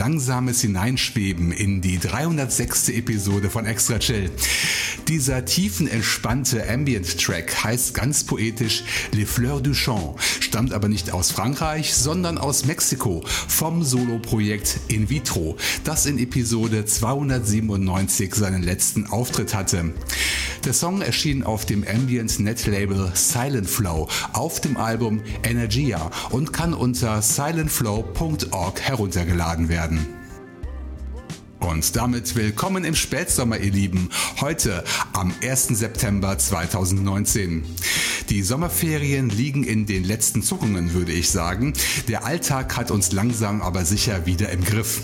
Langsames Hineinschweben in die 306. Episode von Extra Chill. Dieser tiefenentspannte Ambient-Track heißt ganz poetisch Les Fleurs du Chant, stammt aber nicht aus Frankreich, sondern aus Mexiko vom Solo-Projekt In Vitro, das in Episode 297 seinen letzten Auftritt hatte. Der Song erschien auf dem Ambient Net Label Silent Flow auf dem Album Energia und kann unter silentflow.org heruntergeladen werden. Und damit willkommen im Spätsommer, ihr Lieben. Heute am 1. September 2019. Die Sommerferien liegen in den letzten Zuckungen, würde ich sagen. Der Alltag hat uns langsam aber sicher wieder im Griff.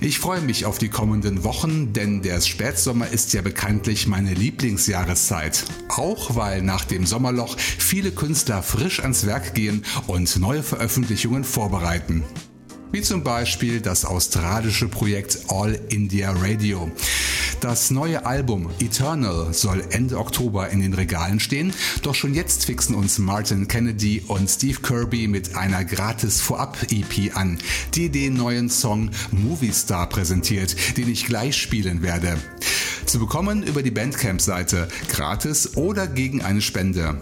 Ich freue mich auf die kommenden Wochen, denn der Spätsommer ist ja bekanntlich meine Lieblingsjahreszeit. Auch weil nach dem Sommerloch viele Künstler frisch ans Werk gehen und neue Veröffentlichungen vorbereiten wie zum Beispiel das australische Projekt All India Radio. Das neue Album Eternal soll Ende Oktober in den Regalen stehen, doch schon jetzt fixen uns Martin Kennedy und Steve Kirby mit einer gratis Vorab-EP an, die den neuen Song Movie Star präsentiert, den ich gleich spielen werde. Zu bekommen über die Bandcamp-Seite, gratis oder gegen eine Spende.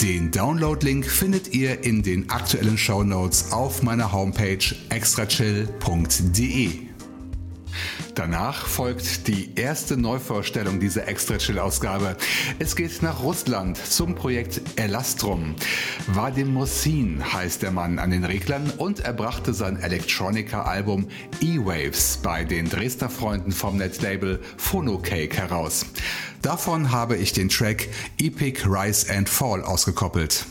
Den Download-Link findet ihr in den aktuellen Show Notes auf meiner Homepage extrachill.de. Danach folgt die erste Neuvorstellung dieser Extra Chill Ausgabe. Es geht nach Russland zum Projekt Elastrum. Vadim Mosin heißt der Mann an den Reglern und er brachte sein Electronica-Album E-Waves bei den Dresdner Freunden vom Netlabel Phonocake heraus. Davon habe ich den Track Epic Rise and Fall ausgekoppelt.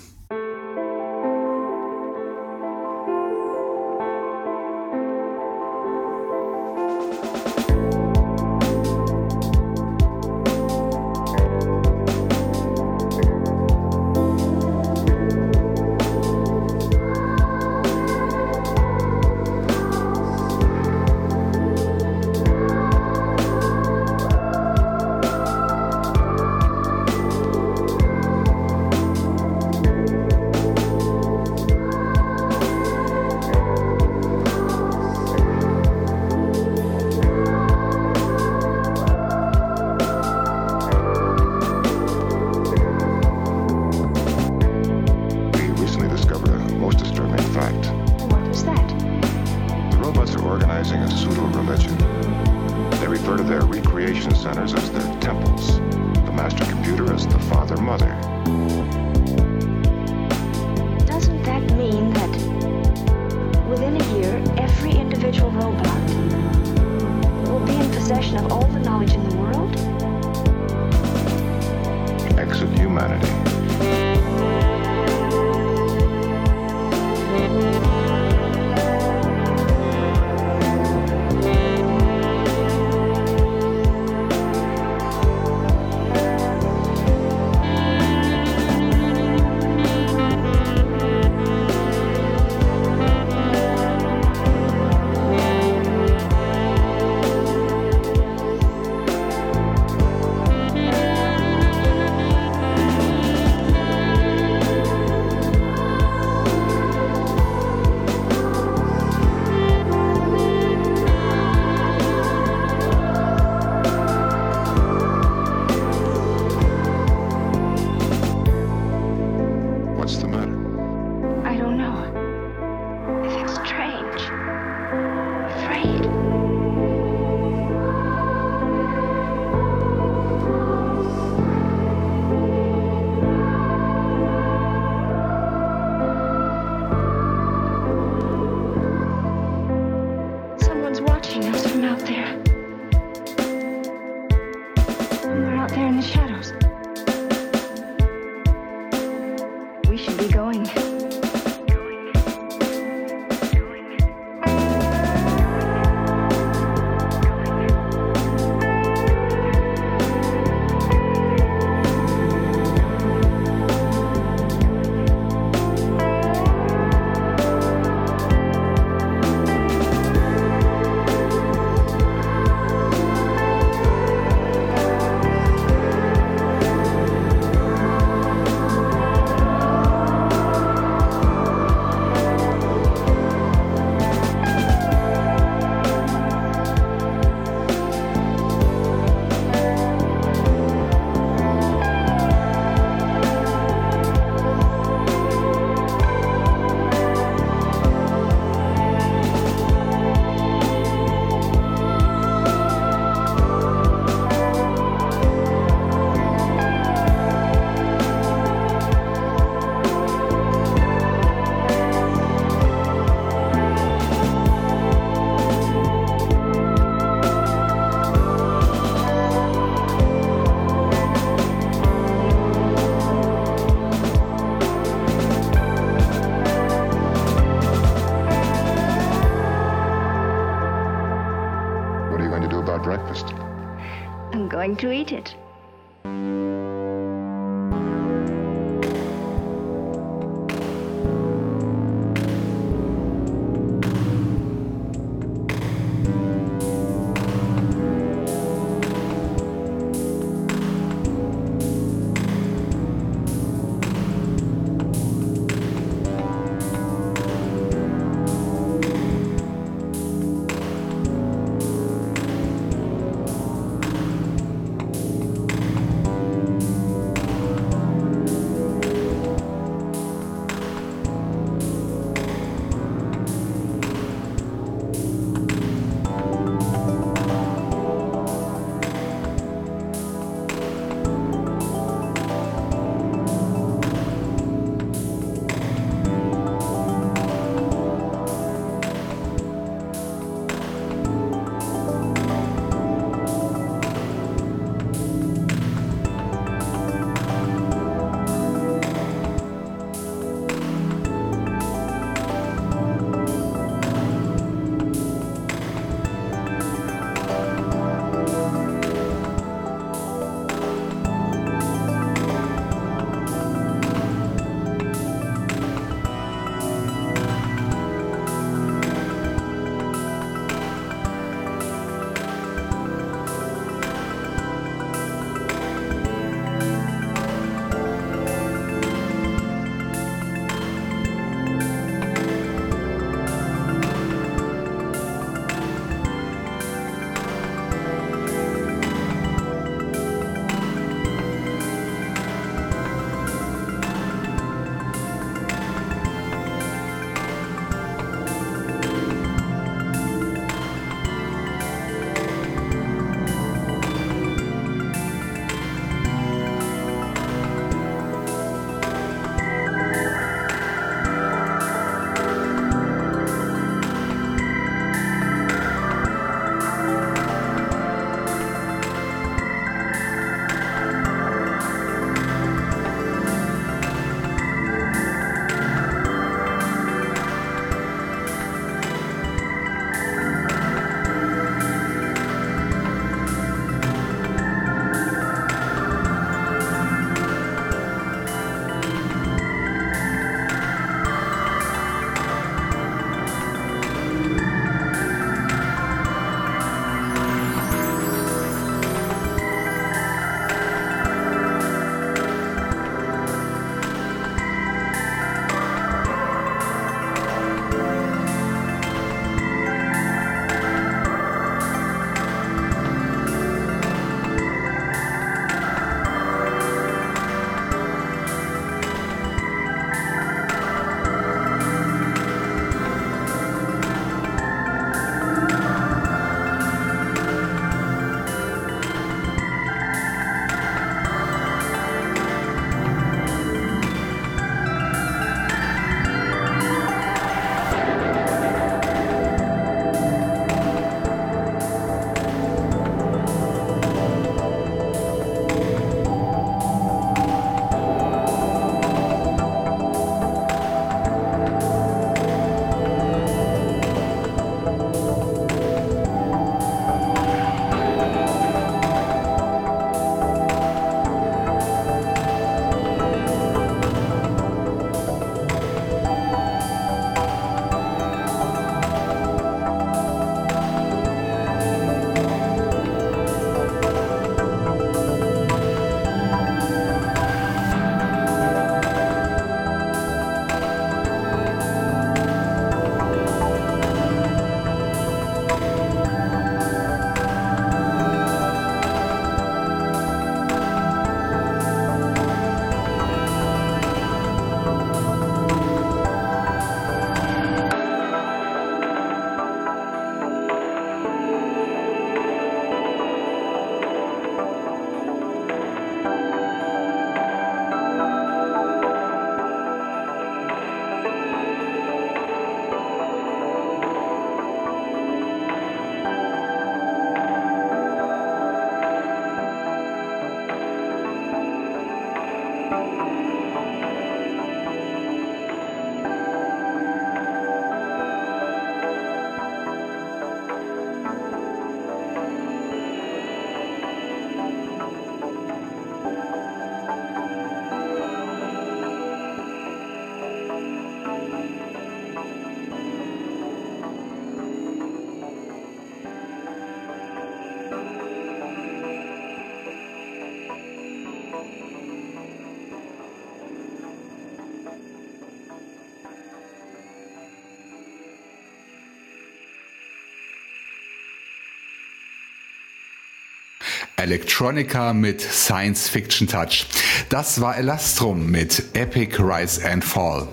Electronica mit Science-Fiction-Touch. Das war Elastrum mit Epic Rise and Fall.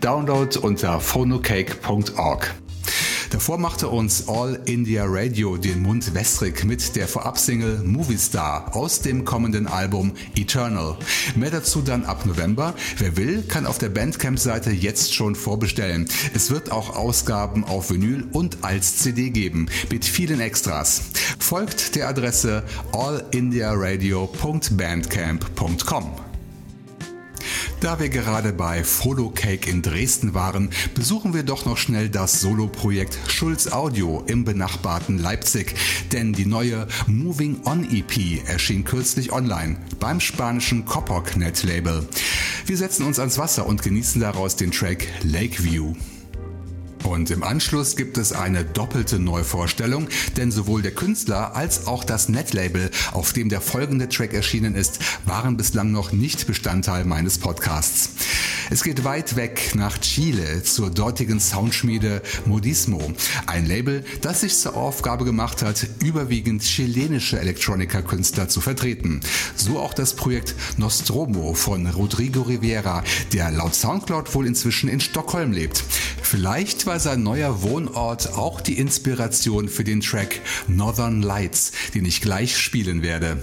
Download unter phonocake.org. Davor machte uns All India Radio den Mund wässrig mit der Vorabsingle Movie Star aus dem kommenden Album Eternal. Mehr dazu dann ab November. Wer will, kann auf der Bandcamp-Seite jetzt schon vorbestellen. Es wird auch Ausgaben auf Vinyl und als CD geben, mit vielen Extras. Folgt der Adresse allindiaradio.bandcamp.com. Da wir gerade bei Photo Cake in Dresden waren, besuchen wir doch noch schnell das Soloprojekt Schulz Audio im benachbarten Leipzig, denn die neue Moving On EP erschien kürzlich online beim spanischen Copperknet Label. Wir setzen uns ans Wasser und genießen daraus den Track Lakeview. Und im Anschluss gibt es eine doppelte Neuvorstellung, denn sowohl der Künstler als auch das Netlabel, auf dem der folgende Track erschienen ist, waren bislang noch nicht Bestandteil meines Podcasts. Es geht weit weg nach Chile zur dortigen Soundschmiede Modismo, ein Label, das sich zur Aufgabe gemacht hat, überwiegend chilenische Elektronika-Künstler zu vertreten. So auch das Projekt Nostromo von Rodrigo Rivera, der laut Soundcloud wohl inzwischen in Stockholm lebt. Vielleicht war sein neuer Wohnort auch die Inspiration für den Track Northern Lights, den ich gleich spielen werde.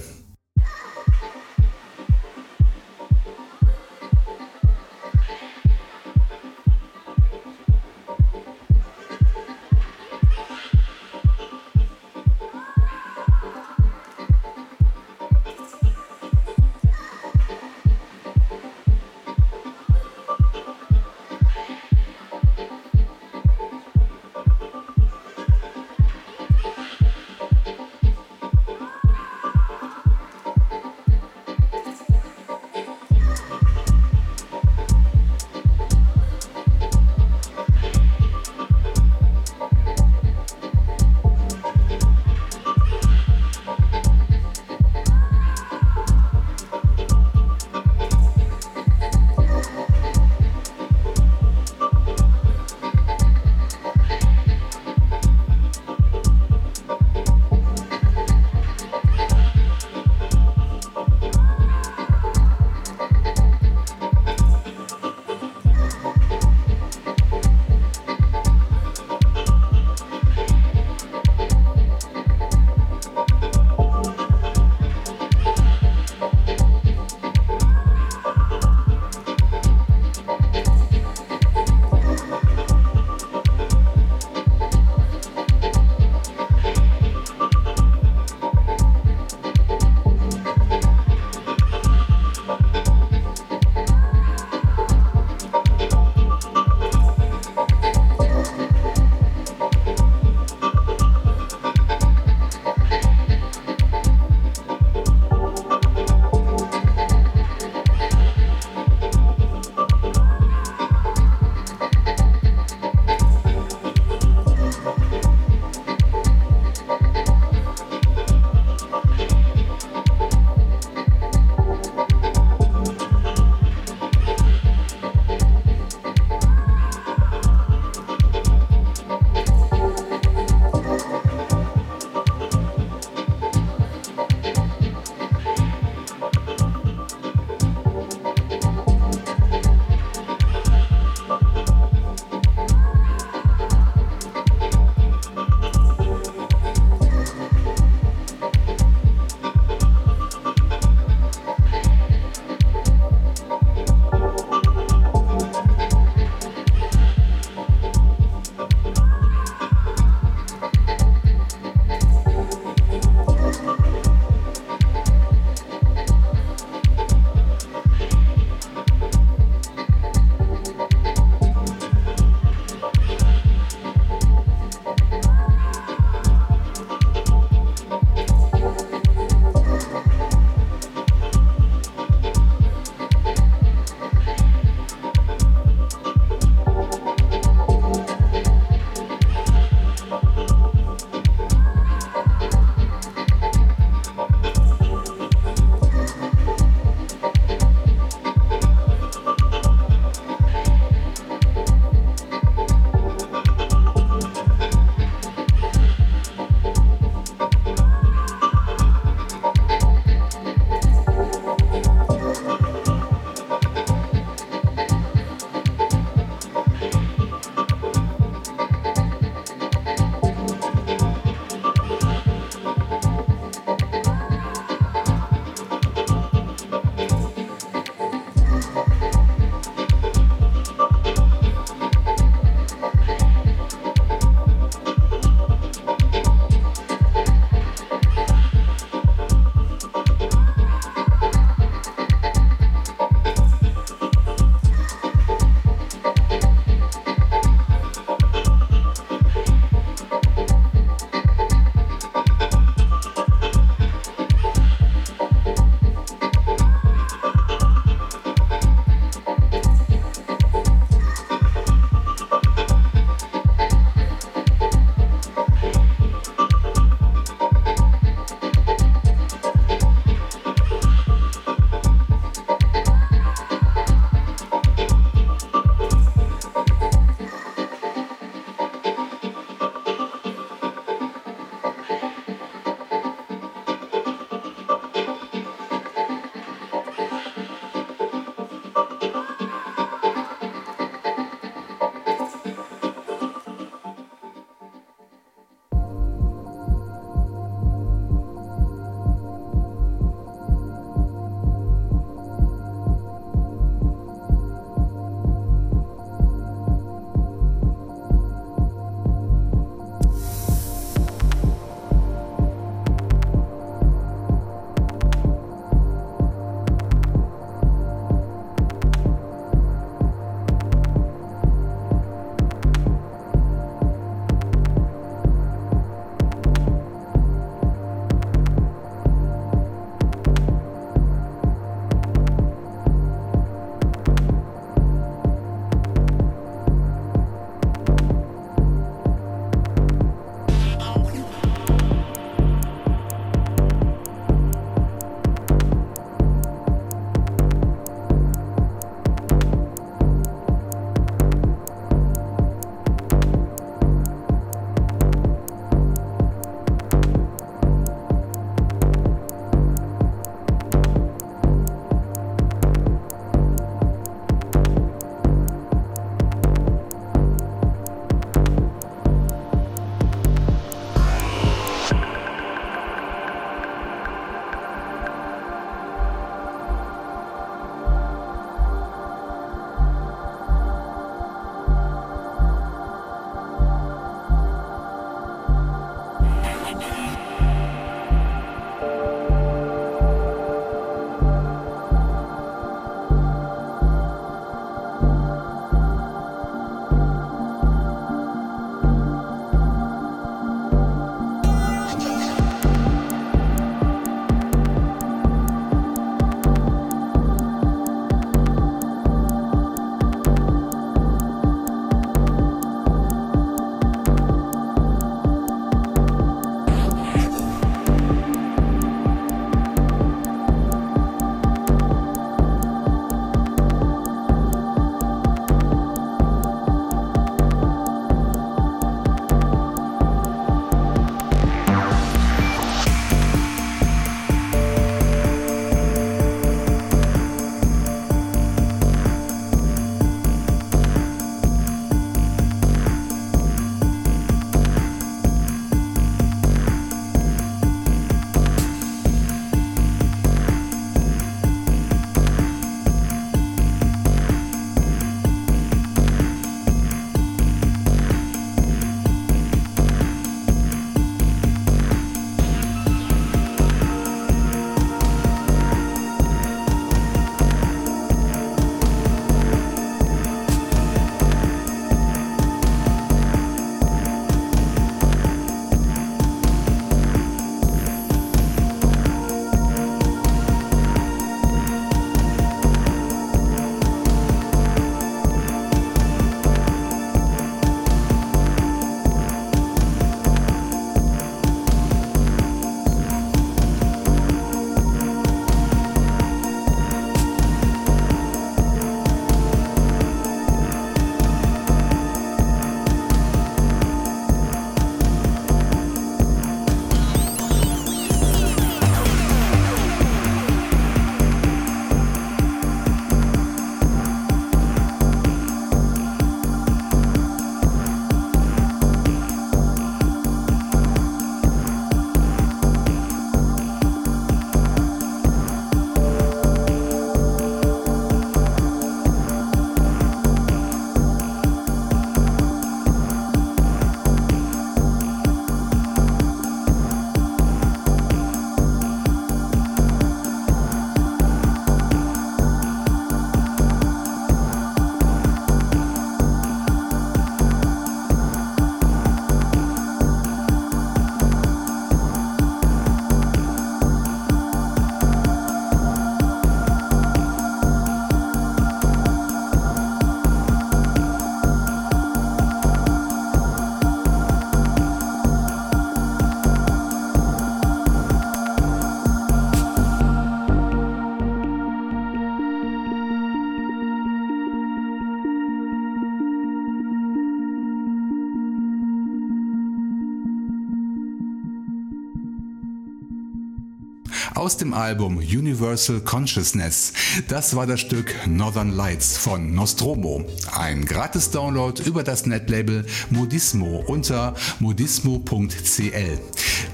Aus dem Album Universal Consciousness. Das war das Stück Northern Lights von Nostromo. Ein gratis Download über das Netlabel Modismo unter modismo.cl.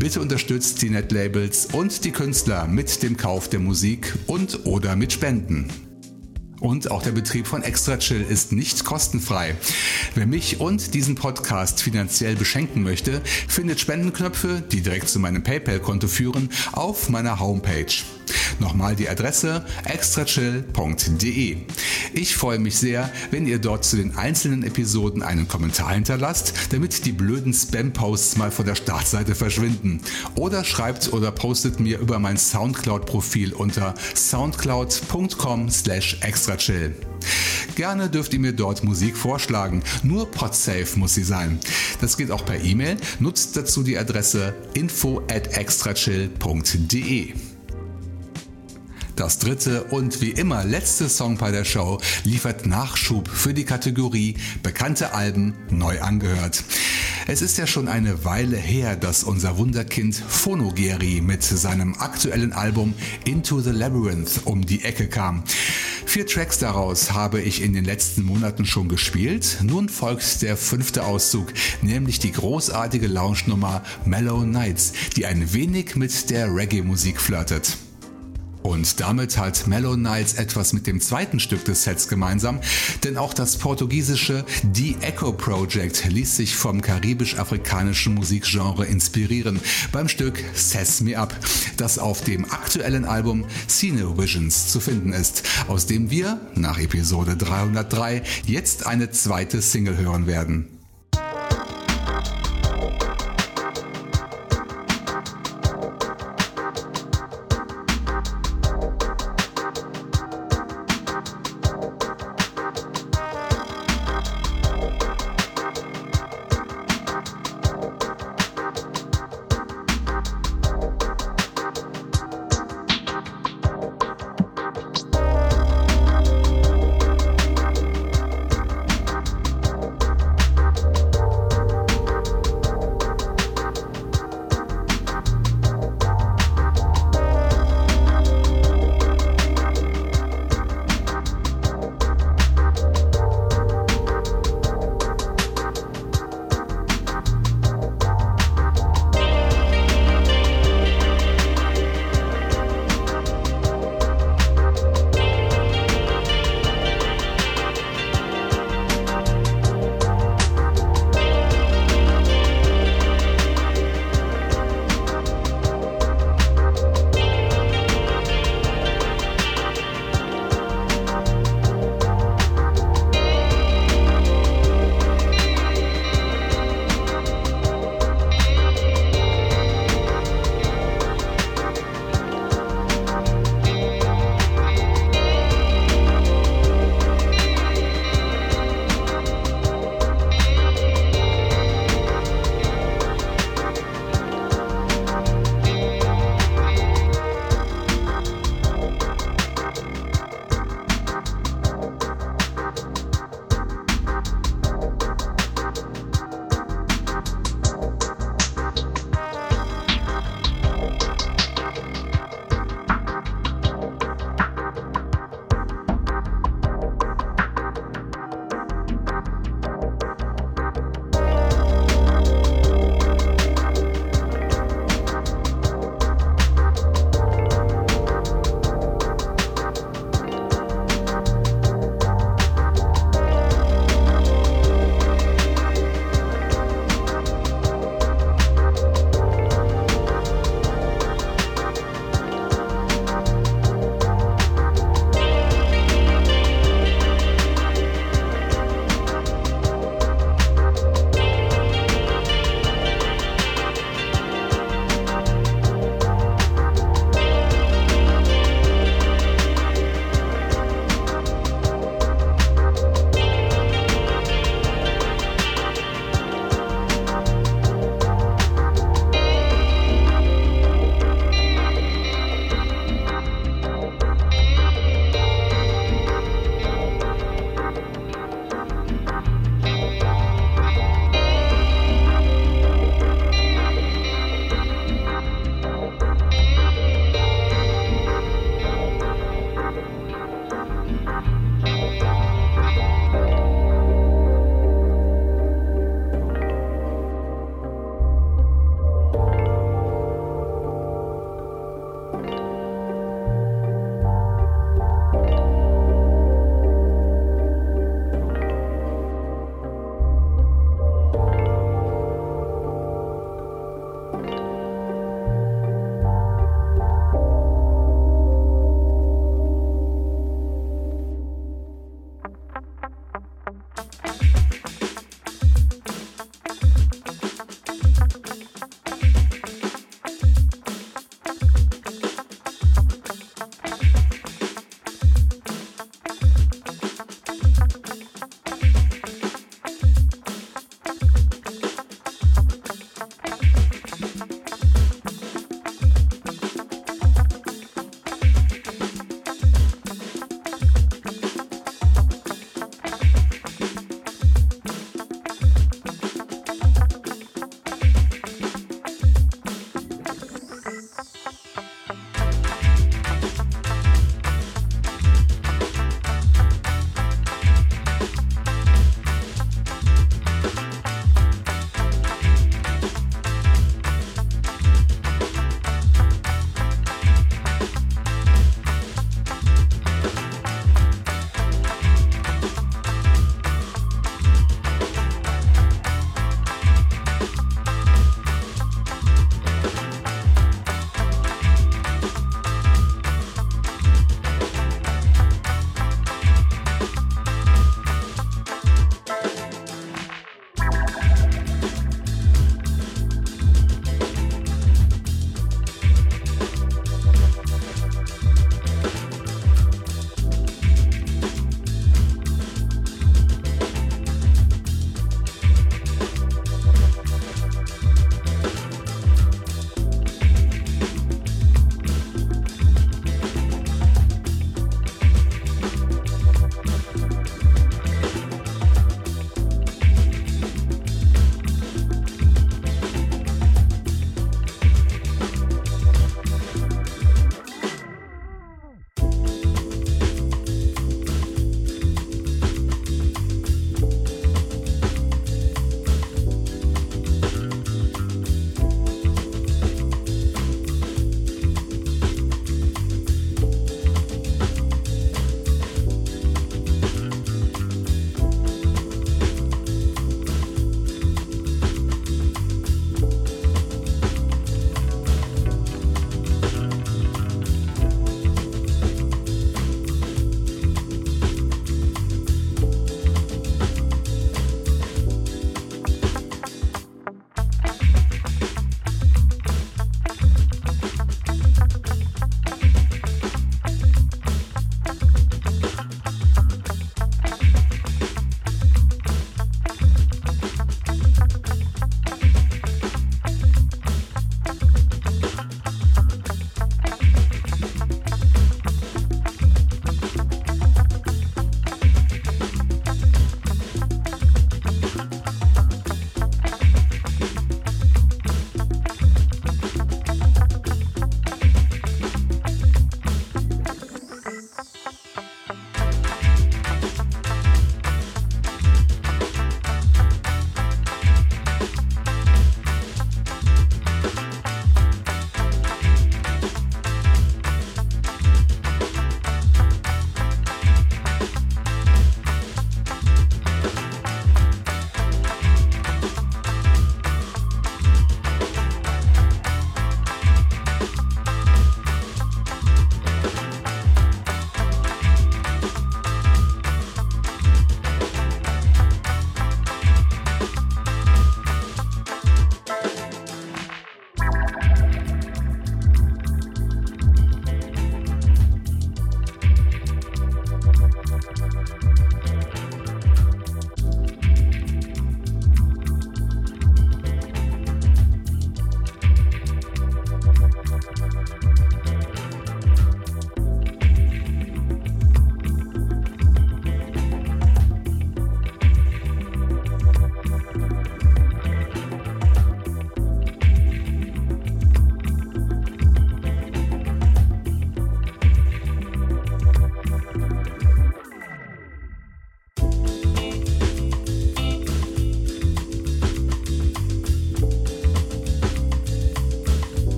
Bitte unterstützt die Netlabels und die Künstler mit dem Kauf der Musik und oder mit Spenden. Und auch der Betrieb von Extra Chill ist nicht kostenfrei. Wer mich und diesen Podcast finanziell beschenken möchte, findet Spendenknöpfe, die direkt zu meinem PayPal-Konto führen, auf meiner Homepage. Nochmal die Adresse extrachill.de. Ich freue mich sehr, wenn ihr dort zu den einzelnen Episoden einen Kommentar hinterlasst, damit die blöden Spam-Posts mal von der Startseite verschwinden. Oder schreibt oder postet mir über mein Soundcloud-Profil unter soundcloud.com slash extrachill. Gerne dürft ihr mir dort Musik vorschlagen, nur podsafe muss sie sein. Das geht auch per E-Mail, nutzt dazu die Adresse info at extrachill.de. Das dritte und wie immer letzte Song bei der Show liefert Nachschub für die Kategorie Bekannte Alben neu angehört. Es ist ja schon eine Weile her, dass unser Wunderkind Phonogeri mit seinem aktuellen Album Into the Labyrinth um die Ecke kam. Vier Tracks daraus habe ich in den letzten Monaten schon gespielt. Nun folgt der fünfte Auszug, nämlich die großartige Lounge-Nummer Mellow Nights, die ein wenig mit der Reggae-Musik flirtet. Und damit hat Mellow Nights etwas mit dem zweiten Stück des Sets gemeinsam, denn auch das portugiesische The Echo Project ließ sich vom karibisch-afrikanischen Musikgenre inspirieren beim Stück Sess Me Up, das auf dem aktuellen Album Cine Visions zu finden ist, aus dem wir nach Episode 303 jetzt eine zweite Single hören werden.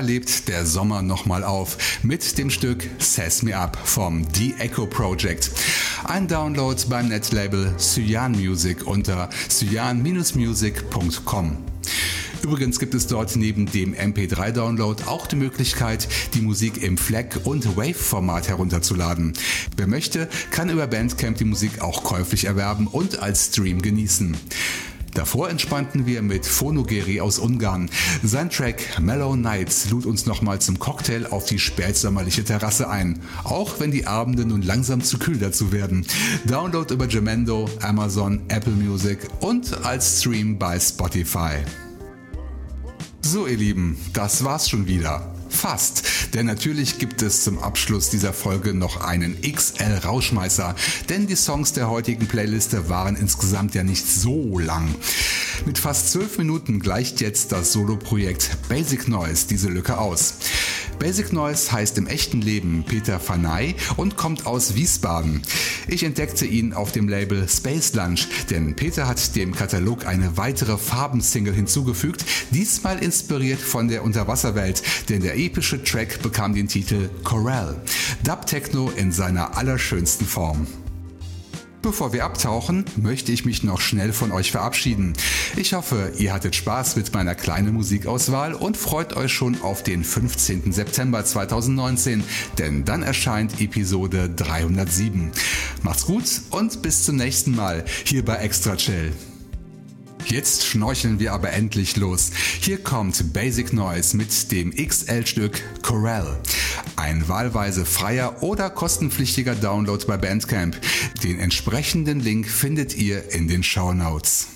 Lebt der Sommer nochmal auf mit dem Stück Sass Me Up vom The Echo Project. Ein Download beim Netlabel Cyan Music unter cyan-music.com. Übrigens gibt es dort neben dem MP3-Download auch die Möglichkeit, die Musik im FLAC- und Wave-Format herunterzuladen. Wer möchte, kann über Bandcamp die Musik auch käuflich erwerben und als Stream genießen. Davor entspannten wir mit Phonogeri aus Ungarn. Sein Track Mellow Nights lud uns nochmal zum Cocktail auf die spätsommerliche Terrasse ein. Auch wenn die Abende nun langsam zu kühl dazu werden. Download über Gemendo, Amazon, Apple Music und als Stream bei Spotify. So ihr Lieben, das war's schon wieder. Fast, denn natürlich gibt es zum Abschluss dieser Folge noch einen XL Rauschmeißer, denn die Songs der heutigen Playliste waren insgesamt ja nicht so lang. Mit fast zwölf Minuten gleicht jetzt das Soloprojekt Basic Noise diese Lücke aus. Basic Noise heißt im echten Leben Peter Fanay und kommt aus Wiesbaden. Ich entdeckte ihn auf dem Label Space Lunch, denn Peter hat dem Katalog eine weitere Farbensingle hinzugefügt, diesmal inspiriert von der Unterwasserwelt, denn der epische Track bekam den Titel Corral. Dub Techno in seiner allerschönsten Form. Bevor wir abtauchen, möchte ich mich noch schnell von euch verabschieden. Ich hoffe, ihr hattet Spaß mit meiner kleinen Musikauswahl und freut euch schon auf den 15. September 2019, denn dann erscheint Episode 307. Macht's gut und bis zum nächsten Mal hier bei Extra Chill. Jetzt schnorcheln wir aber endlich los. Hier kommt Basic Noise mit dem XL-Stück Corral. Ein wahlweise freier oder kostenpflichtiger Download bei Bandcamp. Den entsprechenden Link findet ihr in den Show Notes.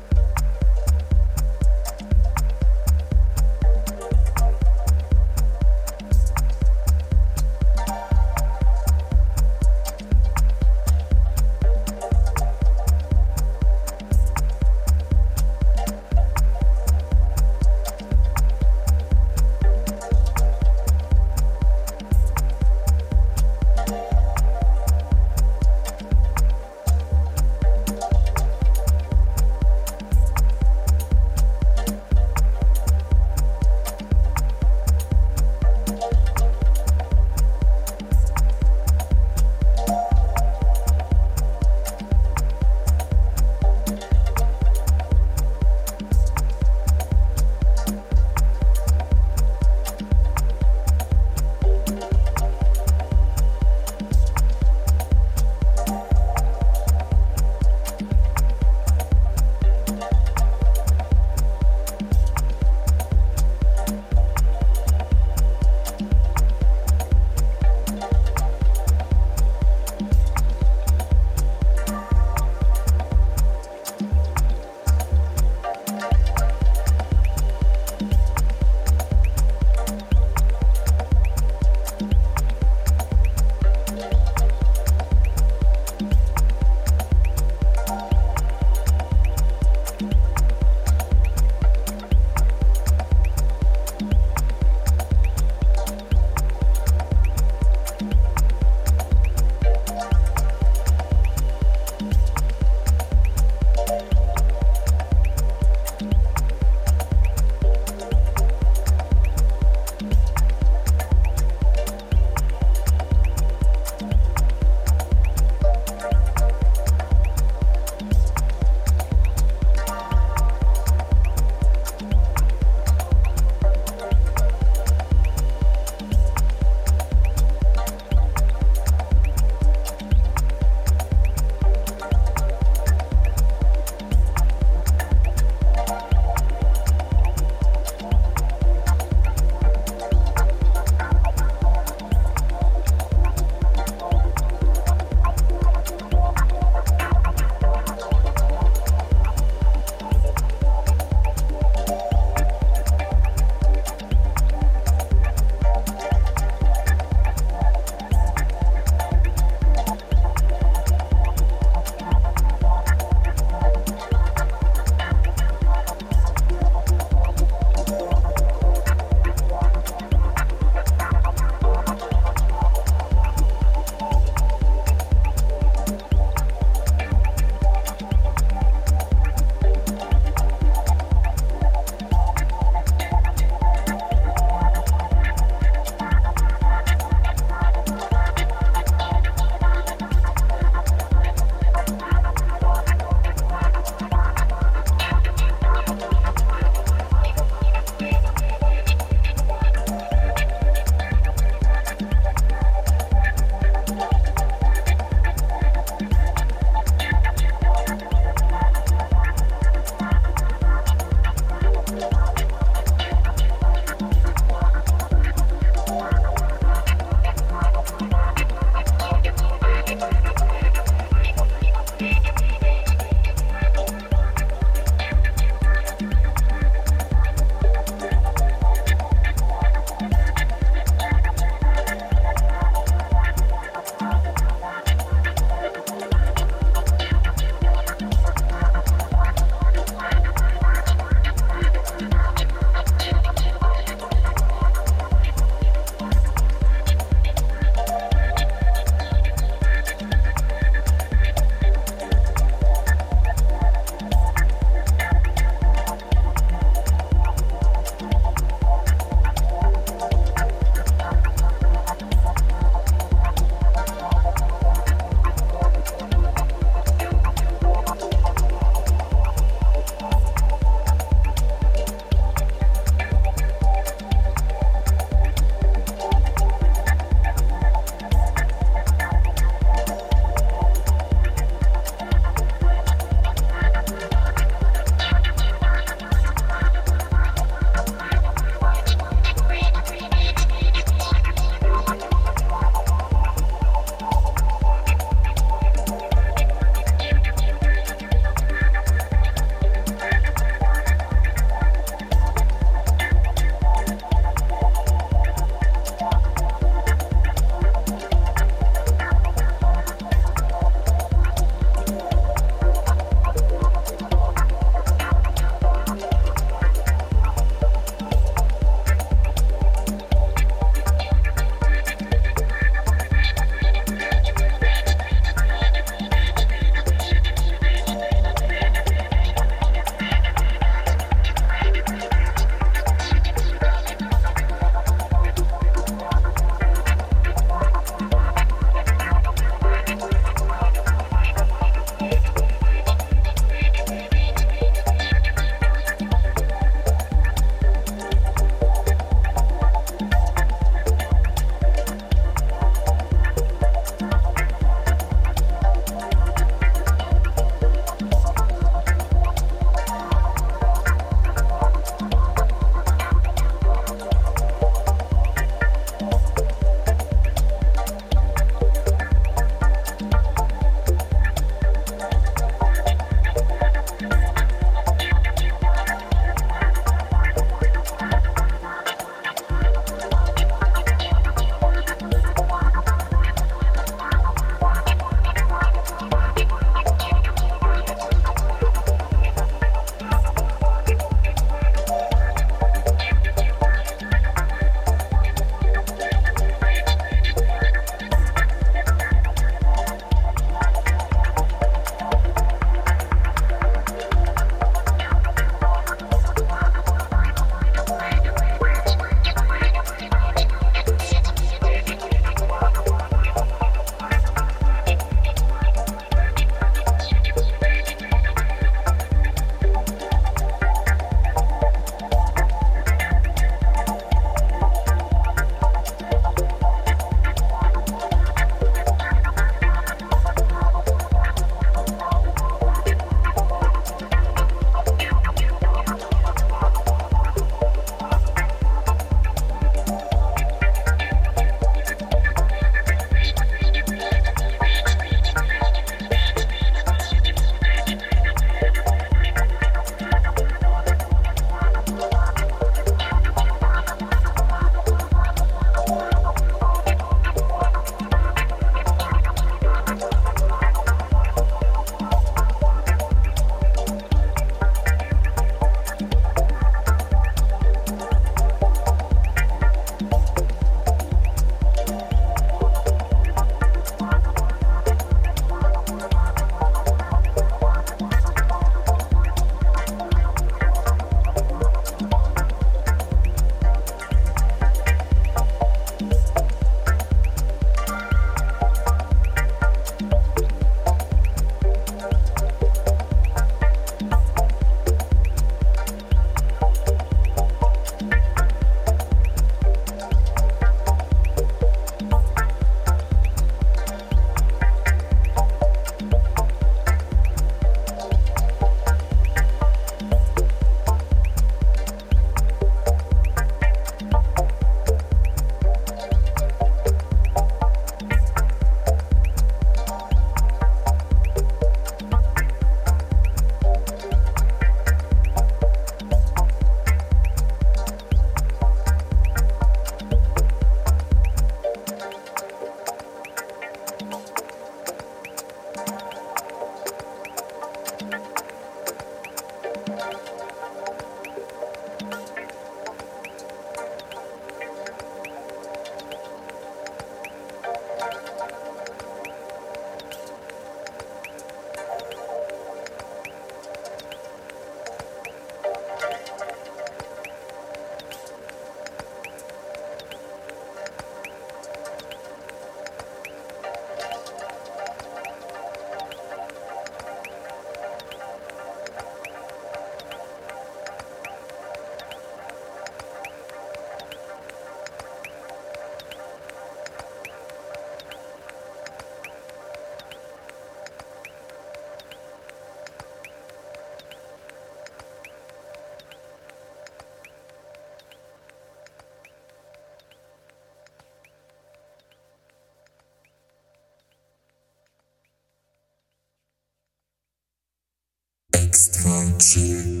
Extra chill.